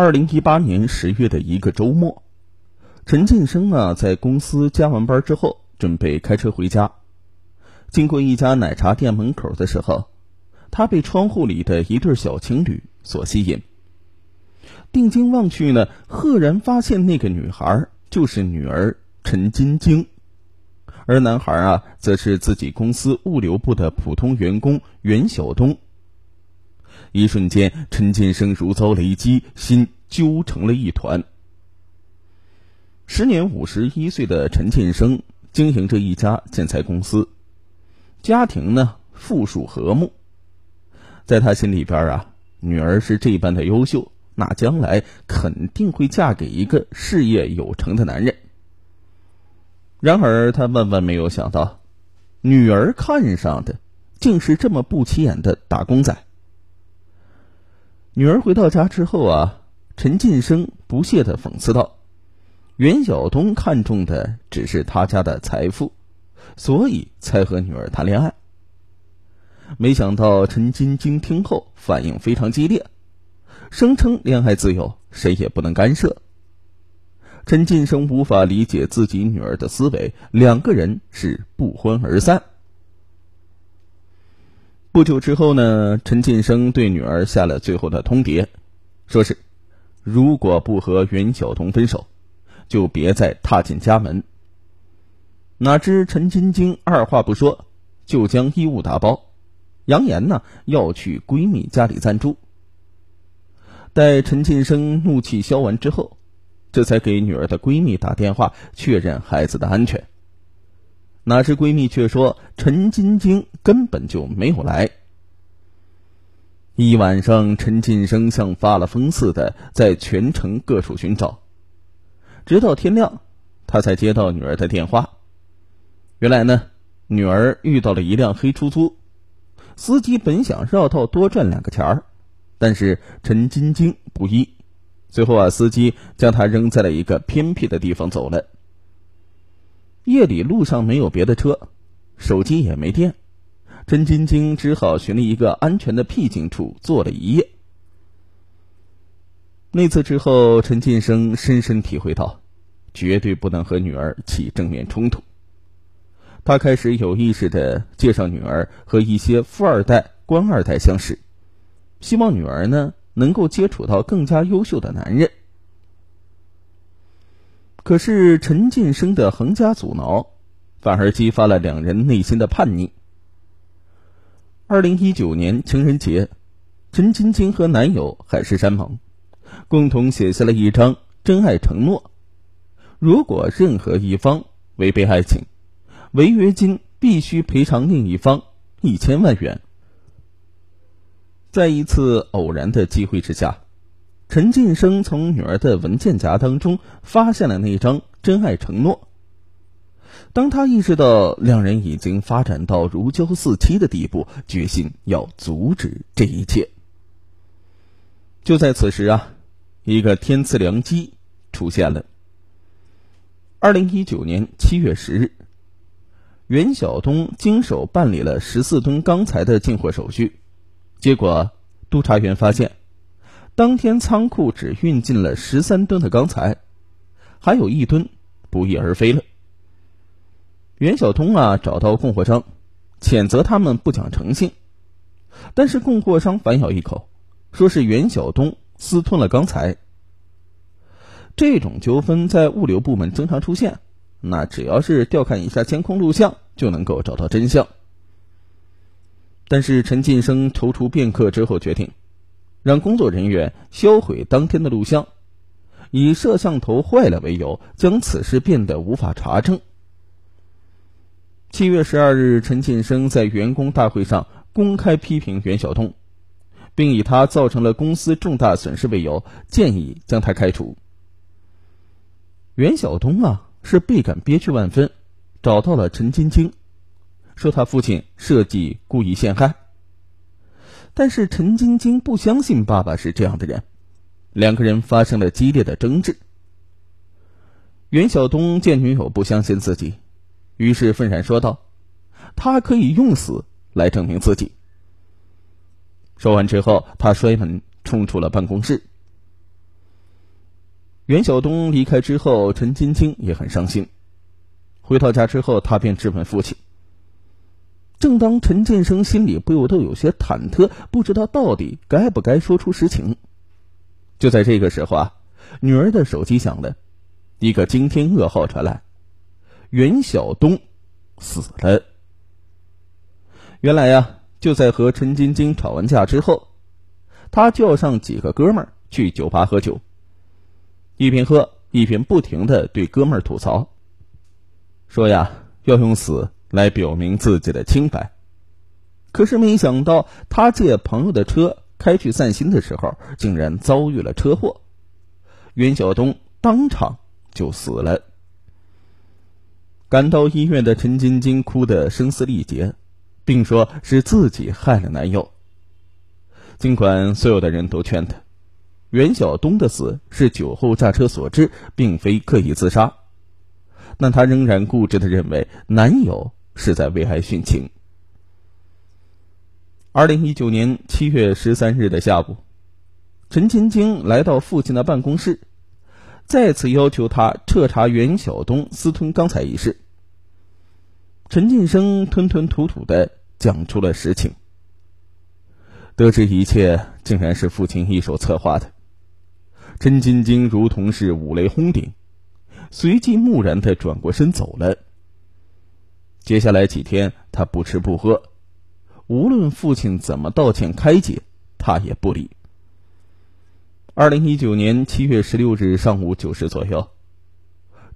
二零一八年十月的一个周末，陈建生啊，在公司加完班之后，准备开车回家。经过一家奶茶店门口的时候，他被窗户里的一对小情侣所吸引。定睛望去呢，赫然发现那个女孩就是女儿陈晶晶，而男孩啊，则是自己公司物流部的普通员工袁晓东。一瞬间，陈建生如遭雷击，心揪成了一团。时年五十一岁的陈建生经营着一家建材公司，家庭呢富庶和睦。在他心里边啊，女儿是这般的优秀，那将来肯定会嫁给一个事业有成的男人。然而，他万万没有想到，女儿看上的竟是这么不起眼的打工仔。女儿回到家之后啊，陈进生不屑的讽刺道：“袁晓东看中的只是他家的财富，所以才和女儿谈恋爱。”没想到陈晶晶听后反应非常激烈，声称恋爱自由，谁也不能干涉。陈进生无法理解自己女儿的思维，两个人是不欢而散。不久之后呢，陈进生对女儿下了最后的通牒，说是如果不和袁晓彤分手，就别再踏进家门。哪知陈晶晶二话不说，就将衣物打包，扬言呢要去闺蜜家里暂住。待陈进生怒气消完之后，这才给女儿的闺蜜打电话确认孩子的安全。哪知闺蜜却说陈晶晶根本就没有来。一晚上，陈进生像发了疯似的在全城各处寻找，直到天亮，他才接到女儿的电话。原来呢，女儿遇到了一辆黑出租，司机本想绕道多赚两个钱儿，但是陈晶晶不依，最后啊，司机将她扔在了一个偏僻的地方走了。夜里路上没有别的车，手机也没电，陈晶晶只好寻了一个安全的僻静处坐了一夜。那次之后，陈进生深深体会到，绝对不能和女儿起正面冲突。他开始有意识的介绍女儿和一些富二代、官二代相识，希望女儿呢能够接触到更加优秀的男人。可是陈进生的横加阻挠，反而激发了两人内心的叛逆。二零一九年情人节，陈晶晶和男友海誓山盟，共同写下了一张真爱承诺：如果任何一方违背爱情，违约金必须赔偿另一方一千万元。在一次偶然的机会之下。陈进生从女儿的文件夹当中发现了那张真爱承诺。当他意识到两人已经发展到如胶似漆的地步，决心要阻止这一切。就在此时啊，一个天赐良机出现了。二零一九年七月十日，袁晓东经手办理了十四吨钢材的进货手续，结果督察员发现。当天仓库只运进了十三吨的钢材，还有一吨不翼而飞了。袁晓东啊，找到供货商，谴责他们不讲诚信，但是供货商反咬一口，说是袁晓东私吞了钢材。这种纠纷在物流部门经常出现，那只要是调看一下监控录像，就能够找到真相。但是陈进生踌躇片刻之后决定。让工作人员销毁当天的录像，以摄像头坏了为由，将此事变得无法查证。七月十二日，陈进生在员工大会上公开批评袁晓东，并以他造成了公司重大损失为由，建议将他开除。袁晓东啊，是倍感憋屈万分，找到了陈晶晶，说他父亲设计故意陷害。但是陈晶晶不相信爸爸是这样的人，两个人发生了激烈的争执。袁晓东见女友不相信自己，于是愤然说道：“他可以用死来证明自己。”说完之后，他摔门冲出了办公室。袁晓东离开之后，陈晶晶也很伤心。回到家之后，他便质问父亲。正当陈建生心里不由得有些忐忑，不知道到底该不该说出实情，就在这个时候啊，女儿的手机响了，一个惊天噩耗传来：袁晓东死了。原来呀，就在和陈晶晶吵完架之后，他叫上几个哥们儿去酒吧喝酒，一边喝一边不停的对哥们儿吐槽，说呀要用死来表明自己的清白。可是没想到，他借朋友的车开去散心的时候，竟然遭遇了车祸，袁晓东当场就死了。赶到医院的陈晶晶哭得声嘶力竭。并说是自己害了男友。尽管所有的人都劝他，袁晓东的死是酒后驾车所致，并非刻意自杀，但他仍然固执的认为男友是在为爱殉情。二零一九年七月十三日的下午，陈晶晶来到父亲的办公室，再次要求他彻查袁晓东私吞钢材一事。陈晋生吞吞吐吐的。讲出了实情，得知一切竟然是父亲一手策划的，陈晶晶如同是五雷轰顶，随即木然的转过身走了。接下来几天，他不吃不喝，无论父亲怎么道歉开解，他也不理。二零一九年七月十六日上午九时左右，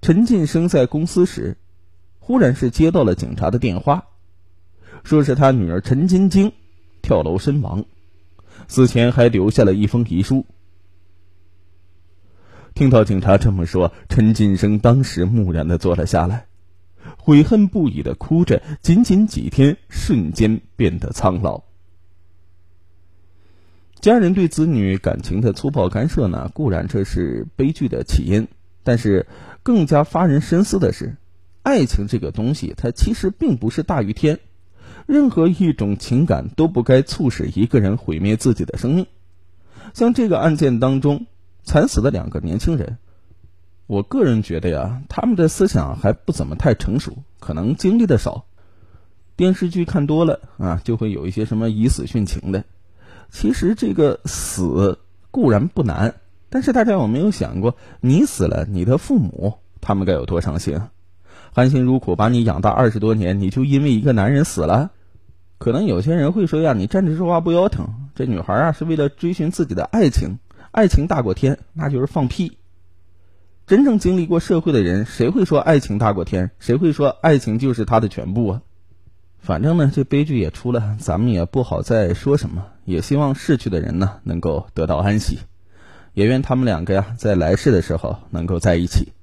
陈进生在公司时，忽然是接到了警察的电话。说是他女儿陈晶晶跳楼身亡，死前还留下了一封遗书。听到警察这么说，陈进生当时木然的坐了下来，悔恨不已的哭着。仅仅几天，瞬间变得苍老。家人对子女感情的粗暴干涉呢，固然这是悲剧的起因，但是更加发人深思的是，爱情这个东西，它其实并不是大于天。任何一种情感都不该促使一个人毁灭自己的生命。像这个案件当中惨死的两个年轻人，我个人觉得呀，他们的思想还不怎么太成熟，可能经历的少，电视剧看多了啊，就会有一些什么以死殉情的。其实这个死固然不难，但是大家有没有想过，你死了，你的父母他们该有多伤心？含辛茹苦把你养大二十多年，你就因为一个男人死了？可能有些人会说呀，你站着说话不腰疼。这女孩啊是为了追寻自己的爱情，爱情大过天，那就是放屁。真正经历过社会的人，谁会说爱情大过天？谁会说爱情就是他的全部啊？反正呢，这悲剧也出了，咱们也不好再说什么。也希望逝去的人呢能够得到安息，也愿他们两个呀在来世的时候能够在一起。